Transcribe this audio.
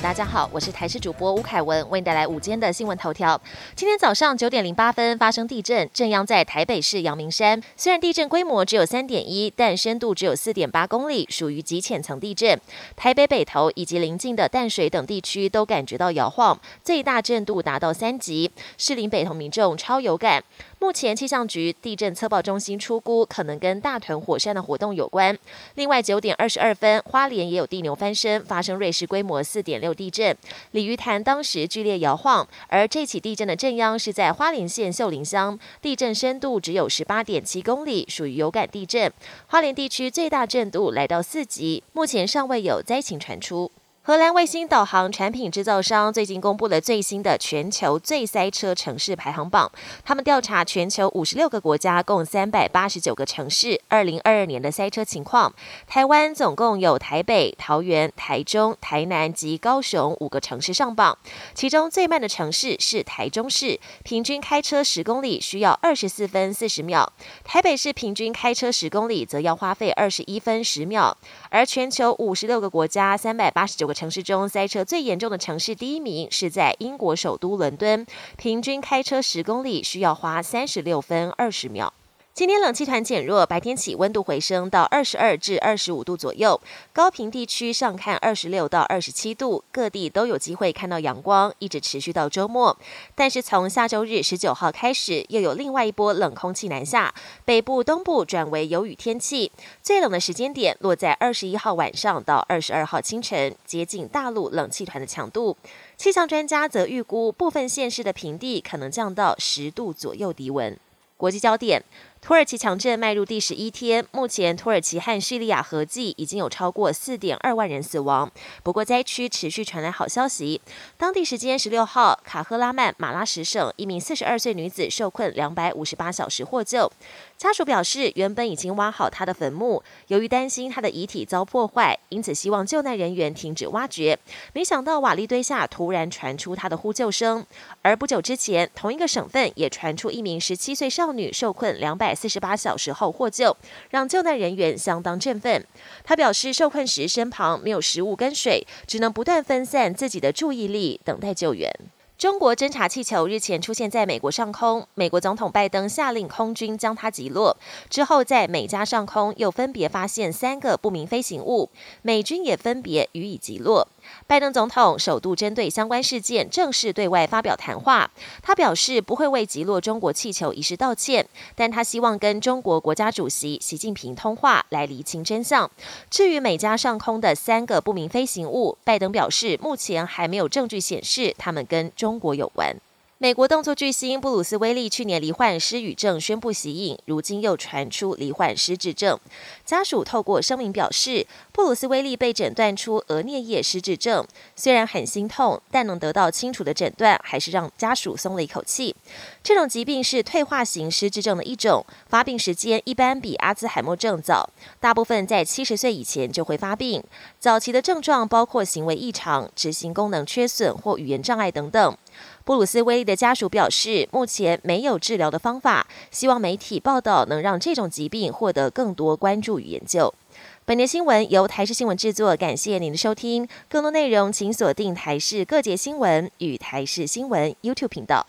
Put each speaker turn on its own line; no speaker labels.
大家好，我是台视主播吴凯文，为你带来午间的新闻头条。今天早上九点零八分发生地震，震央在台北市阳明山。虽然地震规模只有三点一，但深度只有四点八公里，属于极浅层地震。台北北投以及邻近的淡水等地区都感觉到摇晃，最大震度达到三级，士林北投民众超有感。目前气象局地震测报中心出估，可能跟大屯火山的活动有关。另外，九点二十二分，花莲也有地牛翻身，发生瑞士规模四点六地震，鲤鱼潭当时剧烈摇晃。而这起地震的震央是在花莲县秀林乡，地震深度只有十八点七公里，属于有感地震。花莲地区最大震度来到四级，目前尚未有灾情传出。荷兰卫星导航产品制造商最近公布了最新的全球最塞车城市排行榜。他们调查全球五十六个国家，共三百八十九个城市，二零二二年的塞车情况。台湾总共有台北、桃园、台中、台南及高雄五个城市上榜。其中最慢的城市是台中市，平均开车十公里需要二十四分四十秒；台北市平均开车十公里则要花费二十一分十秒。而全球五十六个国家三百八十九个。城市中塞车最严重的城市第一名是在英国首都伦敦，平均开车十公里需要花三十六分二十秒。今天冷气团减弱，白天起温度回升到二十二至二十五度左右，高平地区上看二十六到二十七度，各地都有机会看到阳光，一直持续到周末。但是从下周日十九号开始，又有另外一波冷空气南下，北部、东部转为有雨天气，最冷的时间点落在二十一号晚上到二十二号清晨，接近大陆冷气团的强度。气象专家则预估，部分县市的平地可能降到十度左右低温。国际焦点。土耳其强震迈入第十一天，目前土耳其和叙利亚合计已经有超过四点二万人死亡。不过灾区持续传来好消息，当地时间十六号，卡赫拉曼马拉什省一名四十二岁女子受困两百五十八小时获救，家属表示原本已经挖好她的坟墓，由于担心她的遗体遭破坏，因此希望救难人员停止挖掘。没想到瓦砾堆下突然传出她的呼救声，而不久之前，同一个省份也传出一名十七岁少女受困两百。四十八小时后获救，让救难人员相当振奋。他表示，受困时身旁没有食物跟水，只能不断分散自己的注意力，等待救援。中国侦察气球日前出现在美国上空，美国总统拜登下令空军将它击落。之后，在美加上空又分别发现三个不明飞行物，美军也分别予以击落。拜登总统首度针对相关事件正式对外发表谈话，他表示不会为击落中国气球一事道歉，但他希望跟中国国家主席习近平通话来厘清真相。至于美加上空的三个不明飞行物，拜登表示目前还没有证据显示他们跟中。中国有关。美国动作巨星布鲁斯威利去年罹患失语症，宣布息影，如今又传出罹患失智症。家属透过声明表示，布鲁斯威利被诊断出额颞叶失智症，虽然很心痛，但能得到清楚的诊断，还是让家属松了一口气。这种疾病是退化型失智症的一种，发病时间一般比阿兹海默症早，大部分在七十岁以前就会发病。早期的症状包括行为异常、执行功能缺损或语言障碍等等。布鲁斯威利的家属表示，目前没有治疗的方法，希望媒体报道能让这种疾病获得更多关注与研究。本节新闻由台视新闻制作，感谢您的收听。更多内容请锁定台视各节新闻与台视新闻 YouTube 频道。